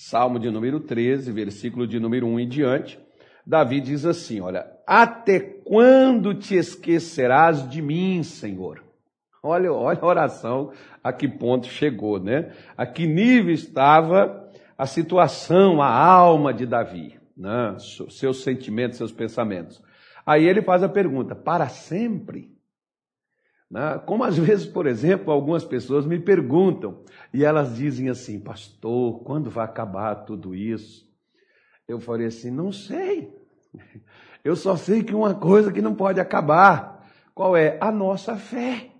Salmo de número 13, versículo de número 1 em diante. Davi diz assim: Olha, até quando te esquecerás de mim, Senhor? Olha, olha a oração, a que ponto chegou, né? A que nível estava a situação, a alma de Davi, né? seus sentimentos, seus pensamentos. Aí ele faz a pergunta: para sempre? Né? Como às vezes, por exemplo, algumas pessoas me perguntam e elas dizem assim, pastor, quando vai acabar tudo isso? Eu falei assim, não sei. Eu só sei que uma coisa que não pode acabar, qual é? A nossa fé.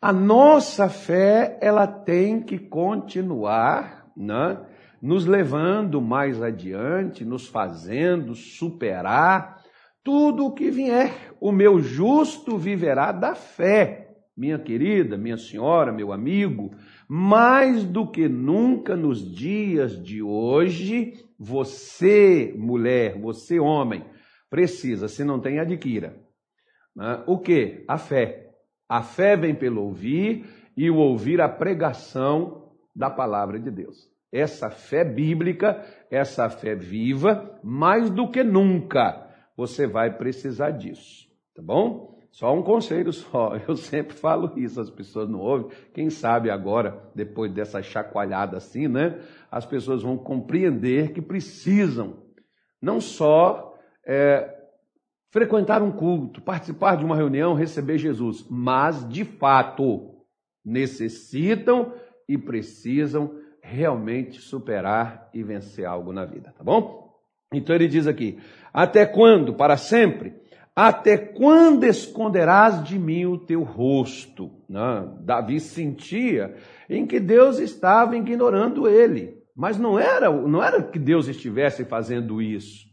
A nossa fé, ela tem que continuar, né? nos levando mais adiante, nos fazendo superar tudo o que vier. O meu justo viverá da fé. Minha querida, minha senhora, meu amigo, mais do que nunca nos dias de hoje, você, mulher, você, homem, precisa, se não tem, adquira. Né? O que? A fé. A fé vem pelo ouvir e o ouvir a pregação da palavra de Deus. Essa fé bíblica, essa fé viva, mais do que nunca você vai precisar disso, tá bom? Só um conselho só, eu sempre falo isso, as pessoas não ouvem. Quem sabe agora, depois dessa chacoalhada assim, né? As pessoas vão compreender que precisam não só é, frequentar um culto, participar de uma reunião, receber Jesus, mas de fato necessitam e precisam realmente superar e vencer algo na vida, tá bom? Então ele diz aqui: até quando? Para sempre? Até quando esconderás de mim o teu rosto? Né? Davi sentia em que Deus estava ignorando ele, mas não era, não era que Deus estivesse fazendo isso.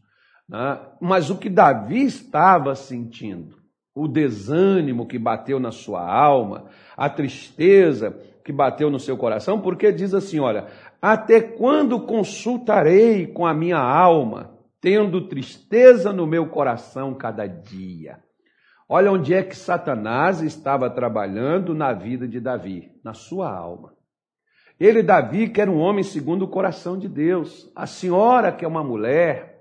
Né? Mas o que Davi estava sentindo, o desânimo que bateu na sua alma, a tristeza que bateu no seu coração, porque diz assim: olha, até quando consultarei com a minha alma, tendo tristeza no meu coração cada dia? Olha onde é que Satanás estava trabalhando na vida de Davi, na sua alma. Ele, Davi, que era um homem segundo o coração de Deus. A senhora, que é uma mulher,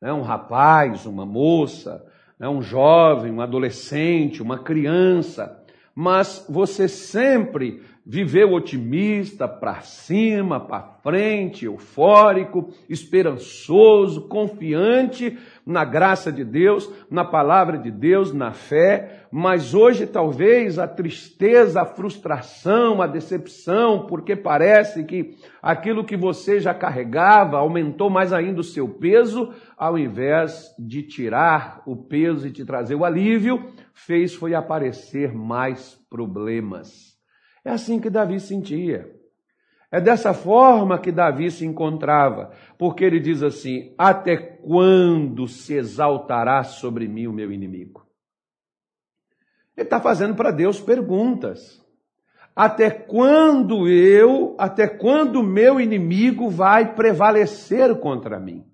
né, um rapaz, uma moça, né, um jovem, um adolescente, uma criança, mas você sempre viveu otimista, para cima, para frente, eufórico, esperançoso, confiante na graça de Deus, na palavra de Deus, na fé, mas hoje talvez a tristeza, a frustração, a decepção, porque parece que aquilo que você já carregava aumentou mais ainda o seu peso, ao invés de tirar o peso e te trazer o alívio, fez foi aparecer mais problemas. É assim que Davi sentia. É dessa forma que Davi se encontrava, porque ele diz assim: Até quando se exaltará sobre mim o meu inimigo? Ele está fazendo para Deus perguntas. Até quando eu, até quando o meu inimigo vai prevalecer contra mim?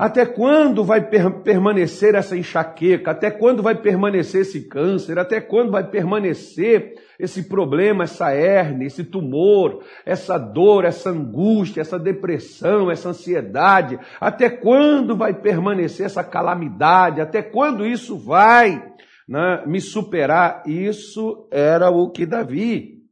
Até quando vai per permanecer essa enxaqueca? Até quando vai permanecer esse câncer? Até quando vai permanecer esse problema, essa hernia, esse tumor, essa dor, essa angústia, essa depressão, essa ansiedade? Até quando vai permanecer essa calamidade? Até quando isso vai né, me superar? Isso era o que Davi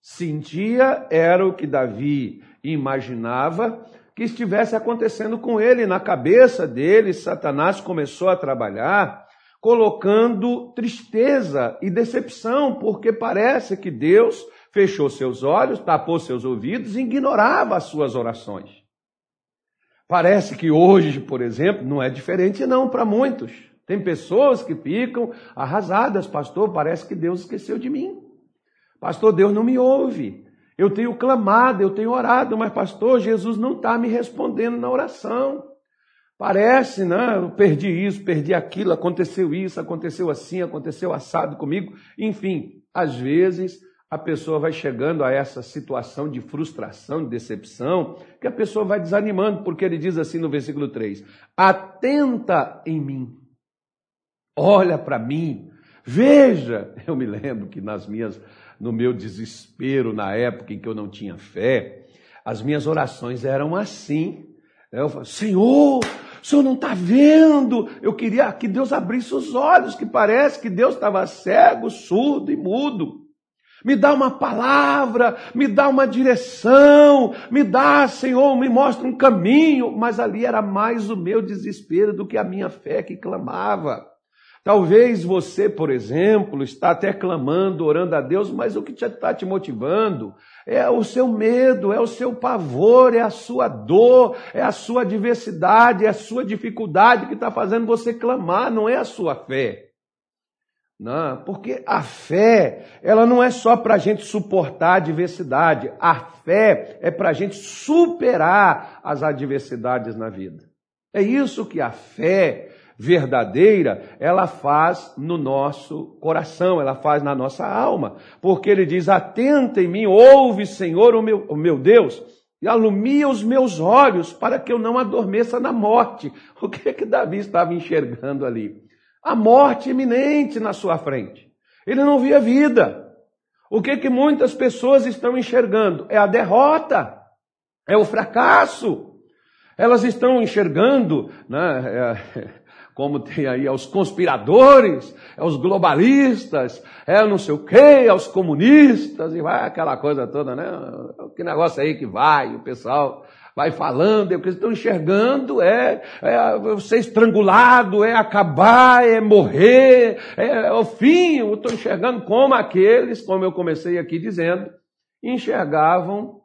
sentia, era o que Davi imaginava que estivesse acontecendo com ele. Na cabeça dele, Satanás começou a trabalhar colocando tristeza e decepção, porque parece que Deus fechou seus olhos, tapou seus ouvidos e ignorava as suas orações. Parece que hoje, por exemplo, não é diferente não para muitos. Tem pessoas que ficam arrasadas, pastor, parece que Deus esqueceu de mim. Pastor, Deus não me ouve. Eu tenho clamado, eu tenho orado, mas pastor, Jesus não está me respondendo na oração. Parece, né? Eu perdi isso, perdi aquilo, aconteceu isso, aconteceu assim, aconteceu assado comigo. Enfim, às vezes a pessoa vai chegando a essa situação de frustração, de decepção, que a pessoa vai desanimando, porque ele diz assim no versículo 3: Atenta em mim, olha para mim, veja. Eu me lembro que nas minhas no meu desespero na época em que eu não tinha fé, as minhas orações eram assim. Eu falo, Senhor, o senhor não está vendo? Eu queria que Deus abrisse os olhos, que parece que Deus estava cego, surdo e mudo. Me dá uma palavra, me dá uma direção, me dá, Senhor, me mostra um caminho. Mas ali era mais o meu desespero do que a minha fé que clamava. Talvez você, por exemplo, está até clamando, orando a Deus, mas o que está te motivando é o seu medo, é o seu pavor, é a sua dor, é a sua adversidade, é a sua dificuldade que está fazendo você clamar, não é a sua fé. Não, porque a fé, ela não é só para a gente suportar a adversidade, a fé é para a gente superar as adversidades na vida. É isso que a fé verdadeira, ela faz no nosso coração, ela faz na nossa alma. Porque ele diz: Atenta em mim, ouve, Senhor, o meu, o meu Deus, e alumia os meus olhos para que eu não adormeça na morte. O que é que Davi estava enxergando ali? A morte iminente na sua frente. Ele não via vida. O que é que muitas pessoas estão enxergando? É a derrota, é o fracasso. Elas estão enxergando, né, é, como tem aí aos conspiradores, aos globalistas, é não sei o quê, aos comunistas, e vai aquela coisa toda, né? Que negócio aí que vai, o pessoal vai falando, é o que eles estão enxergando é, é ser estrangulado, é acabar, é morrer, é, é o fim. Eu estou enxergando como aqueles, como eu comecei aqui dizendo, enxergavam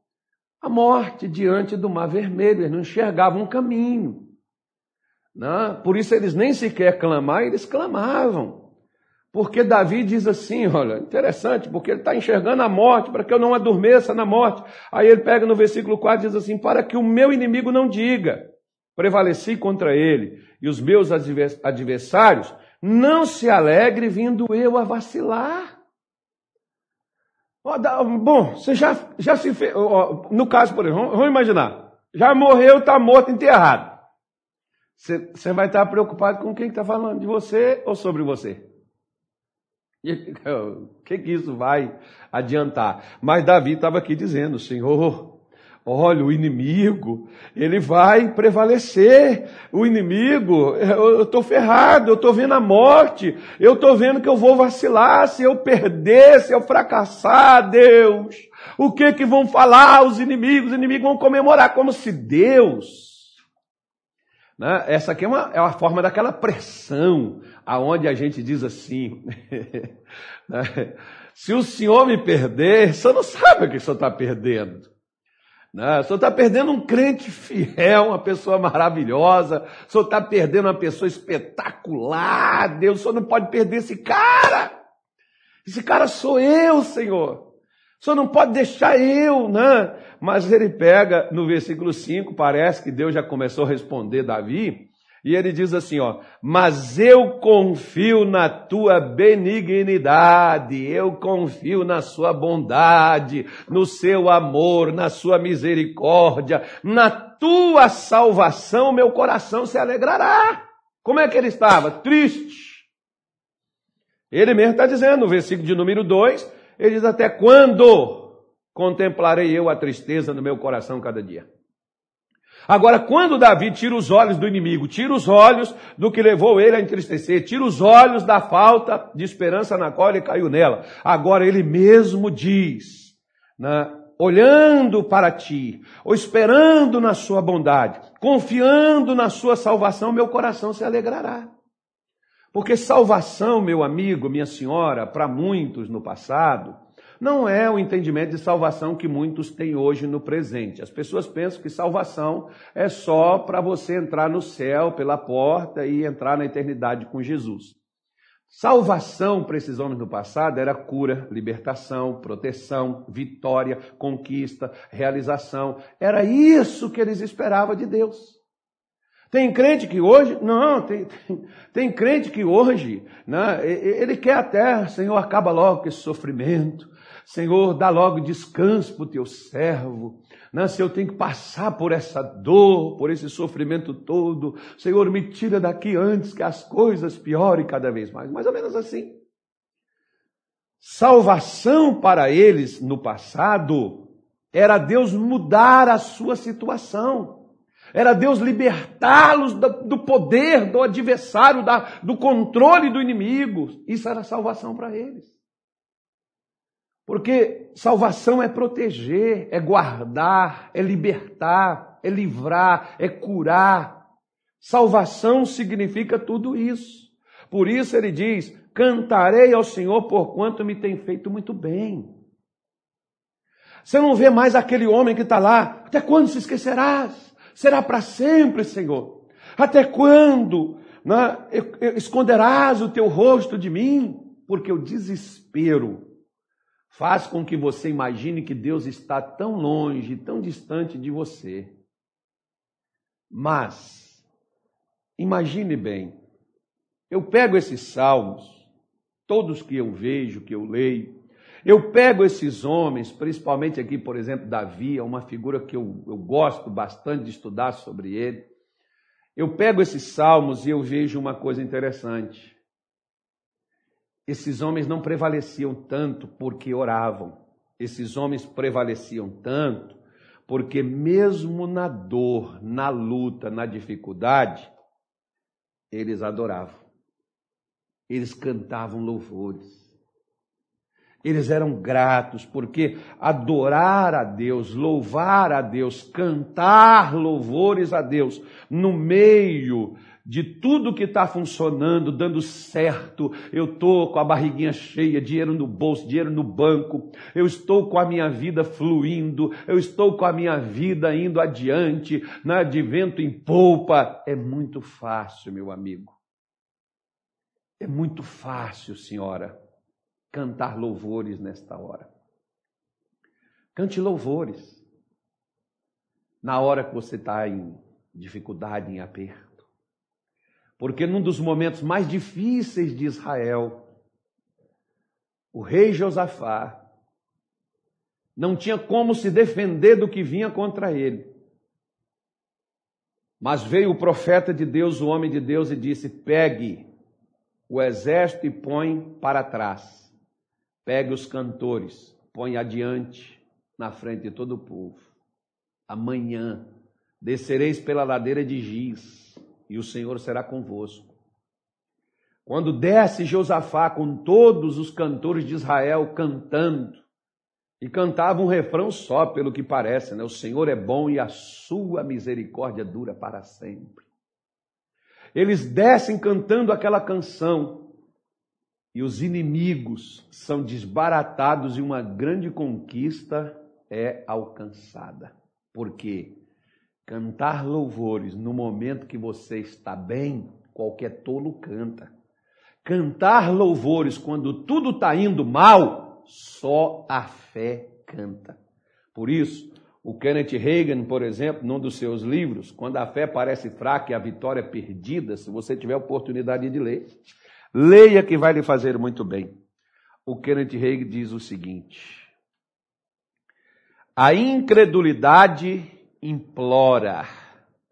a morte diante do mar vermelho, eles não enxergavam um caminho. Não, por isso eles nem sequer clamar, eles clamavam. Porque Davi diz assim, olha, interessante, porque ele está enxergando a morte, para que eu não adormeça na morte. Aí ele pega no versículo 4 e diz assim: para que o meu inimigo não diga, prevaleci contra ele, e os meus adversários não se alegre vindo eu a vacilar. Bom, você já, já se fez. No caso, por exemplo, vamos imaginar, já morreu, está morto, enterrado. Você, vai estar preocupado com quem está falando, de você ou sobre você. o que, que isso vai adiantar? Mas Davi estava aqui dizendo, Senhor, olha, o inimigo, ele vai prevalecer. O inimigo, eu estou ferrado, eu estou vendo a morte, eu estou vendo que eu vou vacilar, se eu perder, se eu fracassar, Deus. O que que vão falar os inimigos? Os inimigos vão comemorar como se Deus né? Essa aqui é uma, é uma forma daquela pressão, aonde a gente diz assim: né? se o senhor me perder, você não sabe o que o senhor está perdendo. Né? O senhor está perdendo um crente fiel, uma pessoa maravilhosa, o senhor está perdendo uma pessoa espetacular, Deus, o senhor não pode perder esse cara. Esse cara sou eu, Senhor. Senhor não pode deixar eu, né? Mas ele pega no versículo 5, parece que Deus já começou a responder Davi, e ele diz assim, ó: "Mas eu confio na tua benignidade, eu confio na sua bondade, no seu amor, na sua misericórdia, na tua salvação, meu coração se alegrará." Como é que ele estava? Triste. Ele mesmo está dizendo no versículo de número 2, ele diz até quando contemplarei eu a tristeza no meu coração cada dia. Agora, quando Davi tira os olhos do inimigo, tira os olhos do que levou ele a entristecer, tira os olhos da falta de esperança na qual ele caiu nela, agora ele mesmo diz, né, olhando para ti, ou esperando na sua bondade, confiando na sua salvação, meu coração se alegrará. Porque salvação, meu amigo, minha senhora, para muitos no passado, não é o entendimento de salvação que muitos têm hoje no presente. As pessoas pensam que salvação é só para você entrar no céu pela porta e entrar na eternidade com Jesus. Salvação para esses homens do passado era cura, libertação, proteção, vitória, conquista, realização. Era isso que eles esperavam de Deus. Tem crente que hoje, não, tem, tem, tem crente que hoje, né, ele quer até, Senhor, acaba logo com esse sofrimento, Senhor, dá logo descanso para o teu servo. Né? Se eu tenho que passar por essa dor, por esse sofrimento todo, Senhor, me tira daqui antes que as coisas piorem cada vez mais. Mais ou menos assim. Salvação para eles no passado Era Deus mudar a sua situação. Era Deus libertá-los do poder do adversário, do controle do inimigo. Isso era salvação para eles. Porque salvação é proteger, é guardar, é libertar, é livrar, é curar. Salvação significa tudo isso. Por isso ele diz: Cantarei ao Senhor por quanto me tem feito muito bem. Você não vê mais aquele homem que está lá. Até quando se esquecerás? Será para sempre, Senhor. Até quando né, esconderás o teu rosto de mim? Porque o desespero faz com que você imagine que Deus está tão longe, tão distante de você. Mas, imagine bem, eu pego esses salmos, todos que eu vejo, que eu leio, eu pego esses homens, principalmente aqui, por exemplo, Davi, é uma figura que eu, eu gosto bastante de estudar sobre ele. Eu pego esses salmos e eu vejo uma coisa interessante esses homens não prevaleciam tanto porque oravam. Esses homens prevaleciam tanto porque, mesmo na dor, na luta, na dificuldade, eles adoravam. Eles cantavam louvores. Eles eram gratos porque adorar a Deus, louvar a Deus, cantar louvores a Deus no meio de tudo que está funcionando, dando certo. Eu estou com a barriguinha cheia, dinheiro no bolso, dinheiro no banco. Eu estou com a minha vida fluindo. Eu estou com a minha vida indo adiante, né, de vento em polpa. É muito fácil, meu amigo. É muito fácil, senhora, cantar louvores nesta hora. Cante louvores. Na hora que você está em dificuldade, em aperto porque num dos momentos mais difíceis de Israel, o rei Josafá não tinha como se defender do que vinha contra ele. Mas veio o profeta de Deus, o homem de Deus, e disse: Pegue o exército e põe para trás. Pegue os cantores, põe adiante, na frente de todo o povo. Amanhã descereis pela ladeira de Giz e o Senhor será convosco. Quando desce Josafá com todos os cantores de Israel cantando, e cantava um refrão só, pelo que parece, né? O Senhor é bom e a sua misericórdia dura para sempre. Eles descem cantando aquela canção e os inimigos são desbaratados e uma grande conquista é alcançada. Por quê? Cantar louvores no momento que você está bem, qualquer tolo canta. Cantar louvores quando tudo está indo mal, só a fé canta. Por isso, o Kenneth Reagan, por exemplo, num dos seus livros, Quando a Fé Parece Fraca e a Vitória é Perdida, se você tiver oportunidade de ler, leia que vai lhe fazer muito bem. O Kenneth Reagan diz o seguinte: A incredulidade implora.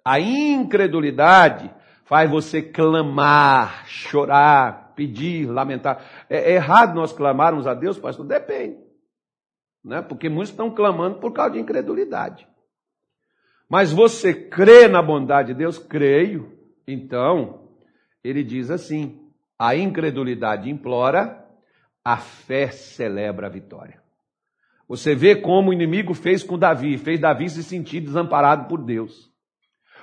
A incredulidade faz você clamar, chorar, pedir, lamentar. É, é errado nós clamarmos a Deus, pastor? Depende. Né? Porque muitos estão clamando por causa de incredulidade. Mas você crê na bondade de Deus? Creio. Então, ele diz assim: a incredulidade implora, a fé celebra a vitória. Você vê como o inimigo fez com Davi, fez Davi se sentir desamparado por Deus.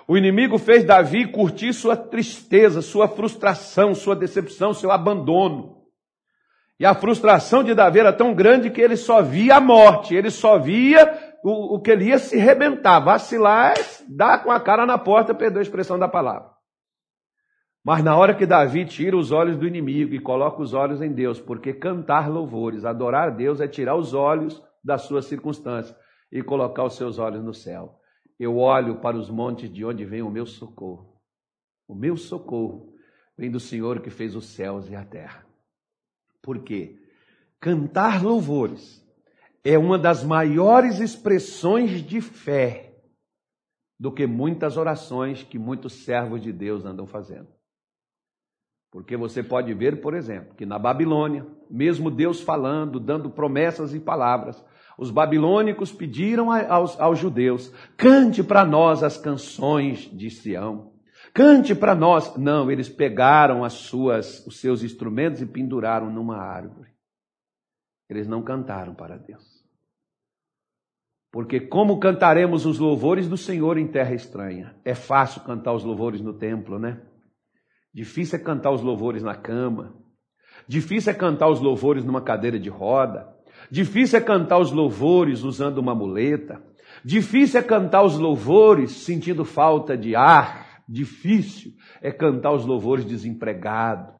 O inimigo fez Davi curtir sua tristeza, sua frustração, sua decepção, seu abandono. E a frustração de Davi era tão grande que ele só via a morte, ele só via o, o que ele ia se rebentar, vacilar, dar com a cara na porta, perdeu a expressão da palavra. Mas na hora que Davi tira os olhos do inimigo e coloca os olhos em Deus, porque cantar louvores, adorar a Deus é tirar os olhos das suas circunstâncias e colocar os seus olhos no céu. Eu olho para os montes de onde vem o meu socorro. O meu socorro vem do Senhor que fez os céus e a terra. Por quê? Cantar louvores é uma das maiores expressões de fé do que muitas orações que muitos servos de Deus andam fazendo. Porque você pode ver, por exemplo, que na Babilônia, mesmo Deus falando, dando promessas e palavras, Os babilônicos pediram aos, aos judeus: cante para nós as canções de Sião. Cante para nós. Não, eles pegaram as suas, os seus instrumentos e penduraram numa árvore. Eles não cantaram para Deus. Porque como cantaremos os louvores do Senhor em terra estranha? É fácil cantar os louvores no templo, né? Difícil é cantar os louvores na cama. Difícil é cantar os louvores numa cadeira de roda. Difícil é cantar os louvores usando uma muleta. Difícil é cantar os louvores sentindo falta de ar. Difícil é cantar os louvores desempregado.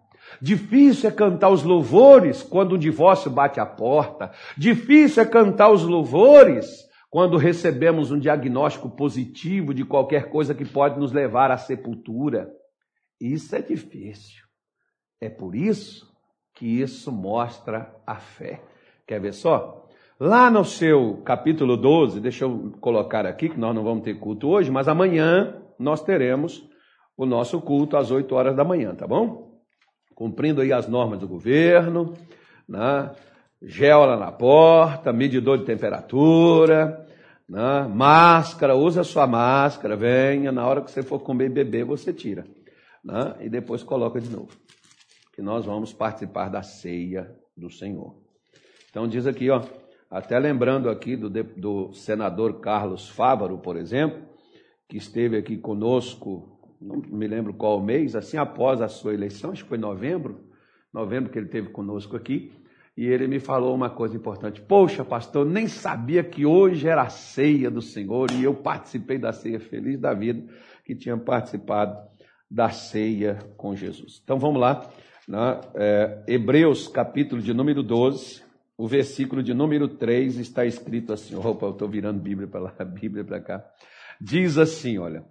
Difícil é cantar os louvores quando o divórcio bate a porta. Difícil é cantar os louvores quando recebemos um diagnóstico positivo de qualquer coisa que pode nos levar à sepultura. Isso é difícil. É por isso que isso mostra a fé. Quer ver só? Lá no seu capítulo 12, deixa eu colocar aqui, que nós não vamos ter culto hoje, mas amanhã nós teremos o nosso culto às 8 horas da manhã, tá bom? Cumprindo aí as normas do governo, né? gel lá na porta, medidor de temperatura, né? máscara, usa sua máscara, venha, na hora que você for comer e beber, você tira. Né? E depois coloca de novo. Que nós vamos participar da ceia do Senhor. Então diz aqui, ó, até lembrando aqui do, do senador Carlos Fávaro, por exemplo, que esteve aqui conosco, não me lembro qual mês, assim após a sua eleição, acho que foi novembro, novembro que ele esteve conosco aqui, e ele me falou uma coisa importante. Poxa, pastor, nem sabia que hoje era a ceia do Senhor e eu participei da ceia feliz da vida que tinha participado da ceia com Jesus. Então vamos lá, né? é, Hebreus capítulo de número 12, o versículo de número 3 está escrito assim. Opa, eu estou virando Bíblia para lá, Bíblia para cá diz assim, olha,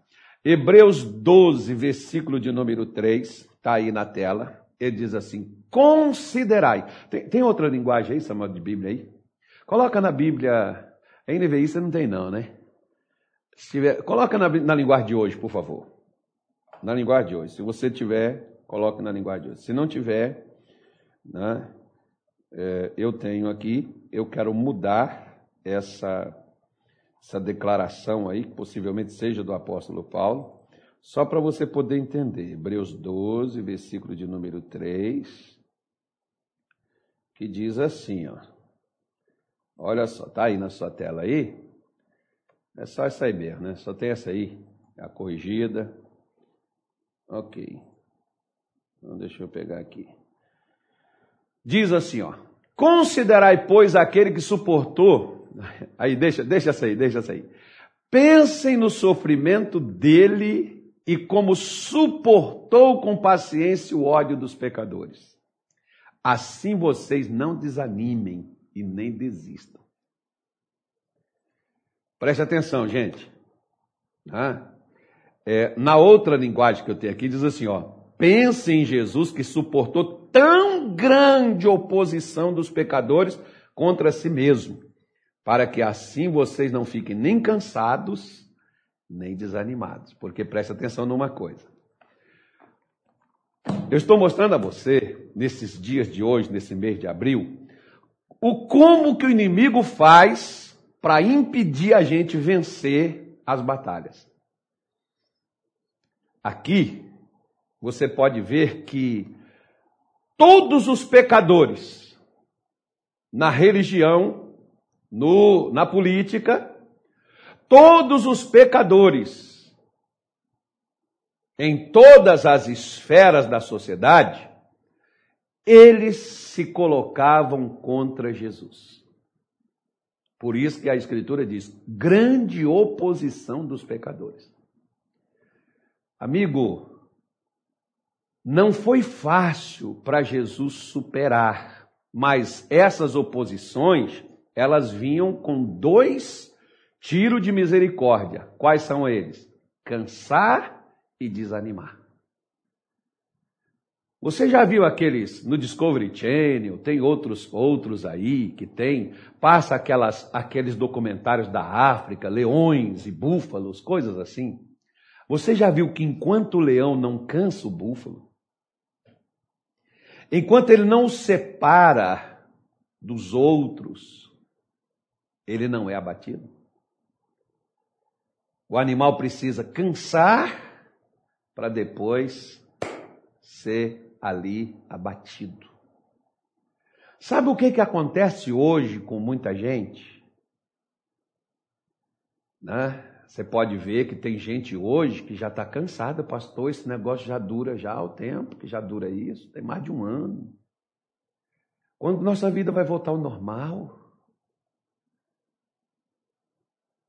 Hebreus 12, versículo de número 3, está aí na tela, ele diz assim, considerai. Tem, tem outra linguagem aí, Samuel, de Bíblia aí? Coloca na Bíblia, NVI você não tem não, né? Tiver, coloca na, na linguagem de hoje, por favor. Na linguagem de hoje. Se você tiver, coloque na linguagem de hoje. Se não tiver, né, é, eu tenho aqui, eu quero mudar essa essa declaração aí, que possivelmente seja do apóstolo Paulo, só para você poder entender. Hebreus 12, versículo de número 3, que diz assim, ó. Olha só, tá aí na sua tela aí? É só essa aí mesmo, né? Só tem essa aí, a corrigida. Ok. Então deixa eu pegar aqui. Diz assim, ó. Considerai, pois, aquele que suportou Aí deixa, deixa essa aí, deixa essa aí. Pensem no sofrimento dele e como suportou com paciência o ódio dos pecadores. Assim vocês não desanimem e nem desistam. Preste atenção, gente. Ah, é, na outra linguagem que eu tenho aqui, diz assim: ó, pense em Jesus que suportou tão grande oposição dos pecadores contra si mesmo para que assim vocês não fiquem nem cansados, nem desanimados. Porque preste atenção numa coisa. Eu estou mostrando a você, nesses dias de hoje, nesse mês de abril, o como que o inimigo faz para impedir a gente vencer as batalhas. Aqui, você pode ver que todos os pecadores na religião no, na política, todos os pecadores, em todas as esferas da sociedade, eles se colocavam contra Jesus. Por isso que a Escritura diz: grande oposição dos pecadores. Amigo, não foi fácil para Jesus superar, mas essas oposições elas vinham com dois tiros de misericórdia. Quais são eles? Cansar e desanimar. Você já viu aqueles no Discovery Channel, tem outros outros aí que tem, passa aquelas aqueles documentários da África, leões e búfalos, coisas assim. Você já viu que enquanto o leão não cansa o búfalo, enquanto ele não o separa dos outros, ele não é abatido. O animal precisa cansar para depois ser ali abatido. Sabe o que, que acontece hoje com muita gente? Né? Você pode ver que tem gente hoje que já está cansada, pastor, esse negócio já dura já o tempo, que já dura isso, tem mais de um ano. Quando nossa vida vai voltar ao normal?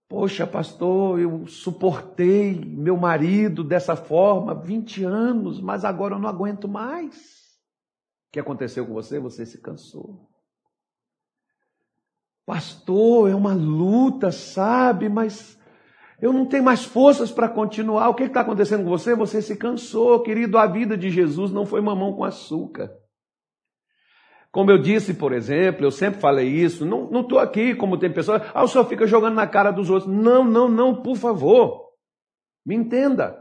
Poxa, pastor, eu suportei meu marido dessa forma 20 anos, mas agora eu não aguento mais. O que aconteceu com você? Você se cansou. Pastor, é uma luta, sabe, mas eu não tenho mais forças para continuar. O que está acontecendo com você? Você se cansou, querido. A vida de Jesus não foi mamão com açúcar. Como eu disse, por exemplo, eu sempre falei isso, não estou aqui como tem pessoas, ah, o senhor fica jogando na cara dos outros. Não, não, não, por favor. Me entenda.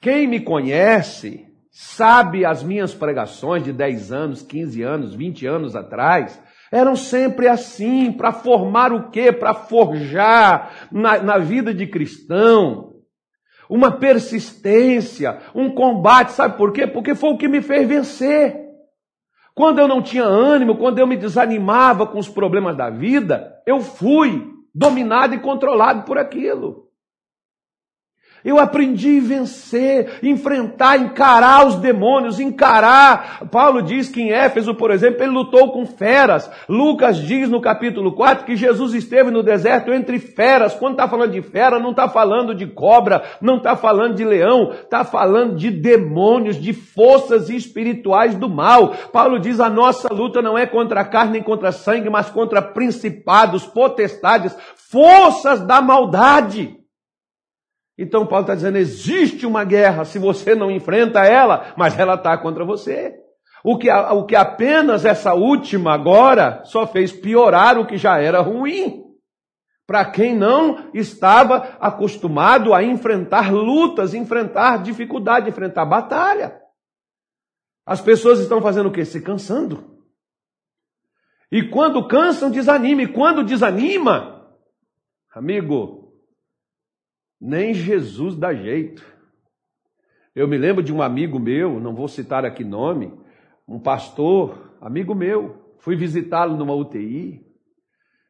Quem me conhece sabe as minhas pregações de 10 anos, 15 anos, 20 anos atrás, eram sempre assim, para formar o quê? Para forjar na, na vida de cristão uma persistência, um combate, sabe por quê? Porque foi o que me fez vencer. Quando eu não tinha ânimo, quando eu me desanimava com os problemas da vida, eu fui dominado e controlado por aquilo. Eu aprendi a vencer, enfrentar, encarar os demônios, encarar. Paulo diz que em Éfeso, por exemplo, ele lutou com feras. Lucas diz no capítulo 4 que Jesus esteve no deserto entre feras. Quando está falando de fera, não está falando de cobra, não está falando de leão, está falando de demônios, de forças espirituais do mal. Paulo diz: a nossa luta não é contra a carne nem contra sangue, mas contra principados, potestades, forças da maldade. Então Paulo está dizendo: existe uma guerra se você não enfrenta ela, mas ela está contra você. O que, o que apenas essa última agora só fez piorar o que já era ruim. Para quem não estava acostumado a enfrentar lutas, enfrentar dificuldade, enfrentar batalha. As pessoas estão fazendo o quê? Se cansando. E quando cansam, desanima. E quando desanima, amigo, nem Jesus dá jeito. Eu me lembro de um amigo meu, não vou citar aqui nome, um pastor, amigo meu, fui visitá-lo numa UTI,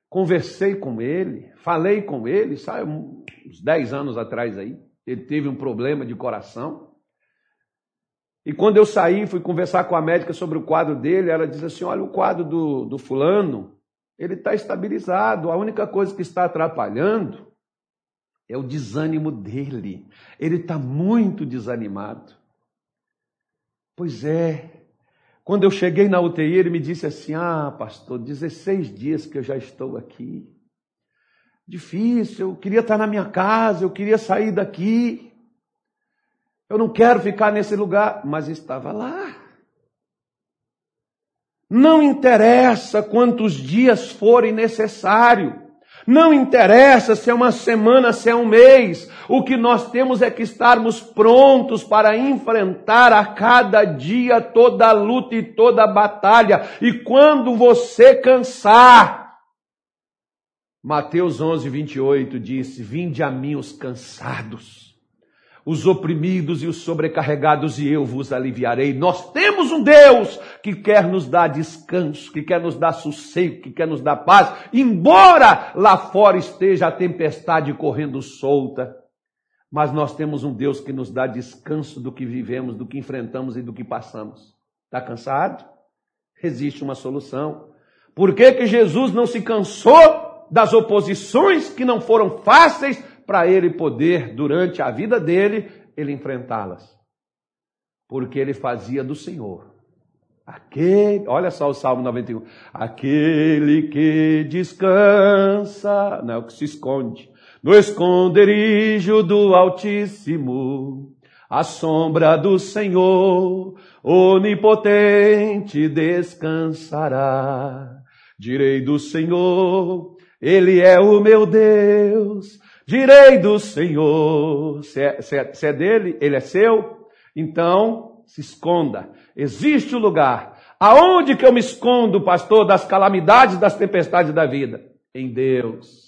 conversei com ele, falei com ele, sabe, uns 10 anos atrás aí, ele teve um problema de coração. E quando eu saí, fui conversar com a médica sobre o quadro dele, ela diz assim: olha, o quadro do, do fulano, ele está estabilizado, a única coisa que está atrapalhando é o desânimo dele. Ele está muito desanimado. Pois é. Quando eu cheguei na UTI, ele me disse assim: Ah, pastor, 16 dias que eu já estou aqui. Difícil, eu queria estar na minha casa, eu queria sair daqui. Eu não quero ficar nesse lugar, mas estava lá. Não interessa quantos dias forem necessários. Não interessa se é uma semana, se é um mês. O que nós temos é que estarmos prontos para enfrentar a cada dia toda a luta e toda batalha. E quando você cansar, Mateus 11, 28 disse: Vinde a mim os cansados os oprimidos e os sobrecarregados, e eu vos aliviarei. Nós temos um Deus que quer nos dar descanso, que quer nos dar sossego, que quer nos dar paz, embora lá fora esteja a tempestade correndo solta. Mas nós temos um Deus que nos dá descanso do que vivemos, do que enfrentamos e do que passamos. Está cansado? Existe uma solução. Por que, que Jesus não se cansou das oposições que não foram fáceis, para ele poder, durante a vida dele, ele enfrentá-las. Porque ele fazia do Senhor. Aquele, olha só o Salmo 91. Aquele que descansa, não é o que se esconde, no esconderijo do Altíssimo, a sombra do Senhor, onipotente descansará. Direi do Senhor, Ele é o meu Deus, Direi do Senhor, se é, se, é, se é, dele, ele é seu, então se esconda. Existe o um lugar. Aonde que eu me escondo, pastor, das calamidades, das tempestades da vida? em Deus.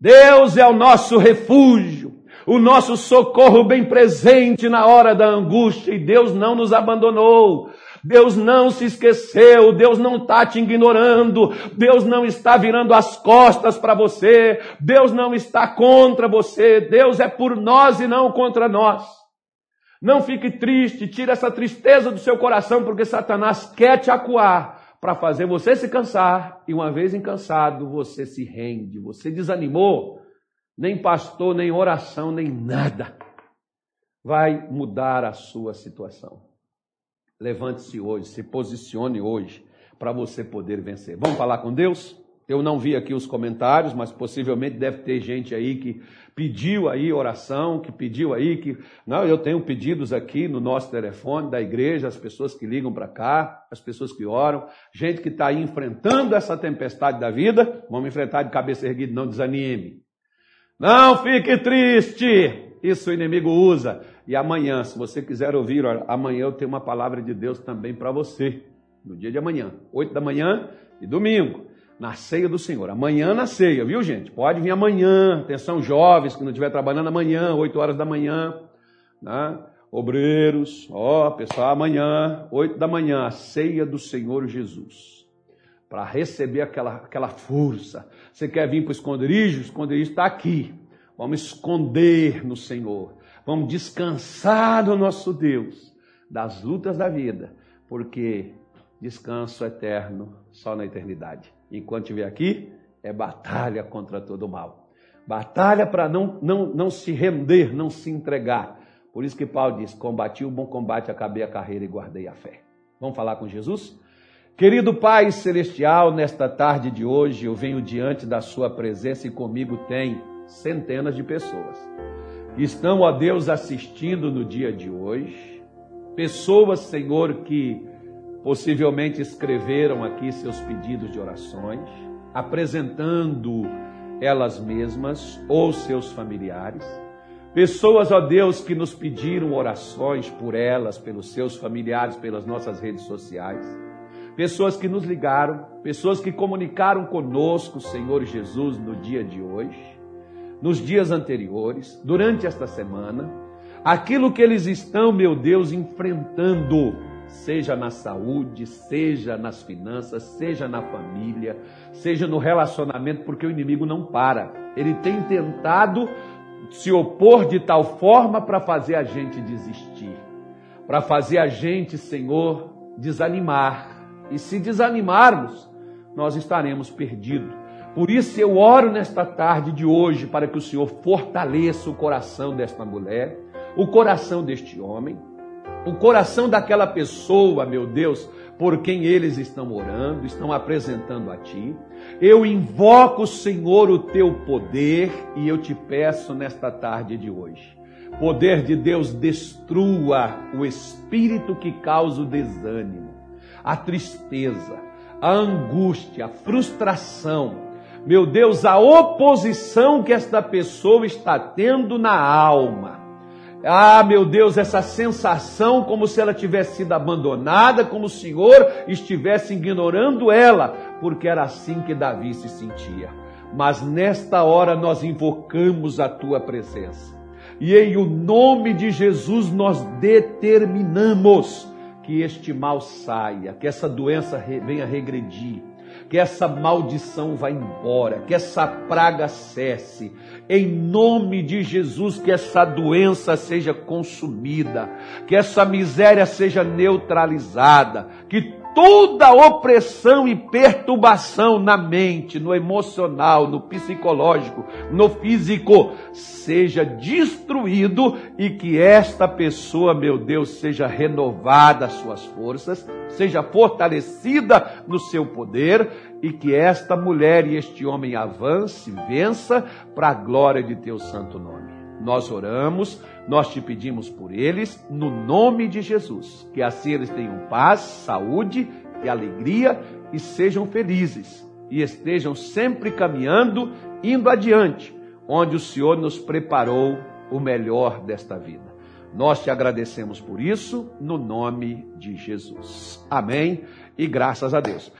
Deus é o nosso refúgio, o nosso socorro bem presente na hora da angústia, e Deus não nos abandonou. Deus não se esqueceu, Deus não está te ignorando, Deus não está virando as costas para você, Deus não está contra você, Deus é por nós e não contra nós. Não fique triste, tire essa tristeza do seu coração, porque Satanás quer te acuar para fazer você se cansar, e uma vez encansado, você se rende, você desanimou, nem pastor, nem oração, nem nada vai mudar a sua situação. Levante-se hoje, se posicione hoje para você poder vencer. Vamos falar com Deus? Eu não vi aqui os comentários, mas possivelmente deve ter gente aí que pediu aí oração, que pediu aí que. Não, eu tenho pedidos aqui no nosso telefone da igreja, as pessoas que ligam para cá, as pessoas que oram, gente que está aí enfrentando essa tempestade da vida. Vamos enfrentar de cabeça erguida, não desanime. Não fique triste. Isso o inimigo usa. E amanhã, se você quiser ouvir, olha, amanhã eu tenho uma palavra de Deus também para você. No dia de amanhã, 8 da manhã e domingo, na ceia do Senhor. Amanhã na ceia, viu gente? Pode vir amanhã. Atenção, jovens que não estiver trabalhando amanhã, 8 horas da manhã. Né? Obreiros, ó, pessoal, amanhã, 8 da manhã, a ceia do Senhor Jesus. Para receber aquela, aquela força. Você quer vir para o esconderijo? O esconderijo está aqui. Vamos esconder no Senhor. Vamos descansar no nosso Deus das lutas da vida, porque descanso eterno só na eternidade. Enquanto estiver aqui, é batalha contra todo o mal. Batalha para não, não, não se render, não se entregar. Por isso que Paulo diz: combati o bom combate, acabei a carreira e guardei a fé. Vamos falar com Jesus? Querido Pai Celestial, nesta tarde de hoje eu venho diante da Sua presença e comigo tem centenas de pessoas estão, ó Deus, assistindo no dia de hoje. Pessoas, Senhor, que possivelmente escreveram aqui seus pedidos de orações, apresentando elas mesmas ou seus familiares. Pessoas, ó Deus, que nos pediram orações por elas, pelos seus familiares, pelas nossas redes sociais. Pessoas que nos ligaram, pessoas que comunicaram conosco, Senhor Jesus, no dia de hoje nos dias anteriores, durante esta semana, aquilo que eles estão, meu Deus, enfrentando, seja na saúde, seja nas finanças, seja na família, seja no relacionamento, porque o inimigo não para. Ele tem tentado se opor de tal forma para fazer a gente desistir, para fazer a gente, Senhor, desanimar. E se desanimarmos, nós estaremos perdidos. Por isso eu oro nesta tarde de hoje para que o Senhor fortaleça o coração desta mulher, o coração deste homem, o coração daquela pessoa, meu Deus, por quem eles estão orando, estão apresentando a Ti. Eu invoco, Senhor, o Teu poder e eu te peço nesta tarde de hoje. Poder de Deus destrua o espírito que causa o desânimo, a tristeza, a angústia, a frustração, meu Deus, a oposição que esta pessoa está tendo na alma. Ah, meu Deus, essa sensação como se ela tivesse sido abandonada, como o Senhor estivesse ignorando ela, porque era assim que Davi se sentia. Mas nesta hora nós invocamos a tua presença. E em o nome de Jesus nós determinamos que este mal saia, que essa doença venha regredir que essa maldição vá embora, que essa praga cesse. Em nome de Jesus, que essa doença seja consumida, que essa miséria seja neutralizada, que toda opressão e perturbação na mente, no emocional, no psicológico, no físico, seja destruído e que esta pessoa, meu Deus, seja renovada as suas forças, seja fortalecida no seu poder e que esta mulher e este homem avance, vença para a glória de teu santo nome. Nós oramos, nós te pedimos por eles, no nome de Jesus. Que assim eles tenham paz, saúde e alegria e sejam felizes e estejam sempre caminhando, indo adiante, onde o Senhor nos preparou o melhor desta vida. Nós te agradecemos por isso, no nome de Jesus. Amém e graças a Deus.